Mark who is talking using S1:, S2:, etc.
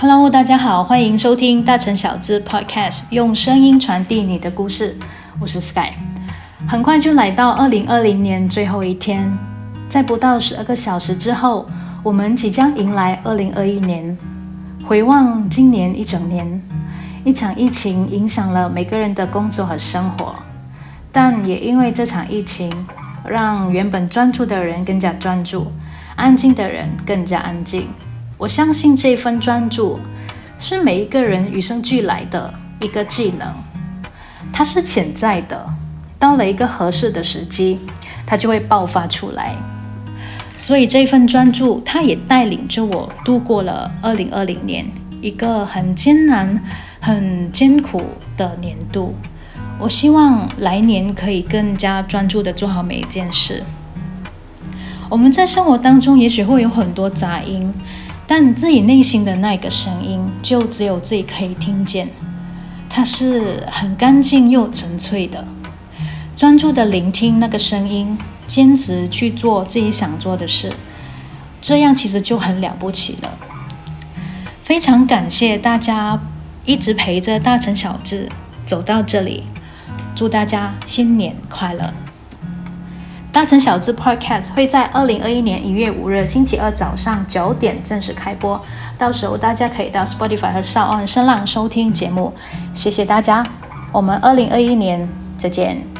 S1: Hello，大家好，欢迎收听大城小资 Podcast，用声音传递你的故事。我是 Sky。很快就来到二零二零年最后一天，在不到十二个小时之后，我们即将迎来二零二一年。回望今年一整年，一场疫情影响了每个人的工作和生活，但也因为这场疫情，让原本专注的人更加专注，安静的人更加安静。我相信这份专注是每一个人与生俱来的一个技能，它是潜在的，到了一个合适的时机，它就会爆发出来。所以这份专注，它也带领着我度过了二零二零年一个很艰难、很艰苦的年度。我希望来年可以更加专注的做好每一件事。我们在生活当中，也许会有很多杂音。但自己内心的那个声音，就只有自己可以听见，它是很干净又纯粹的。专注的聆听那个声音，坚持去做自己想做的事，这样其实就很了不起了。非常感谢大家一直陪着大成小智走到这里，祝大家新年快乐！大城小资 Podcast 会在二零二一年一月五日星期二早上九点正式开播，到时候大家可以到 Spotify 和 s o u n 声浪收听节目。谢谢大家，我们二零二一年再见。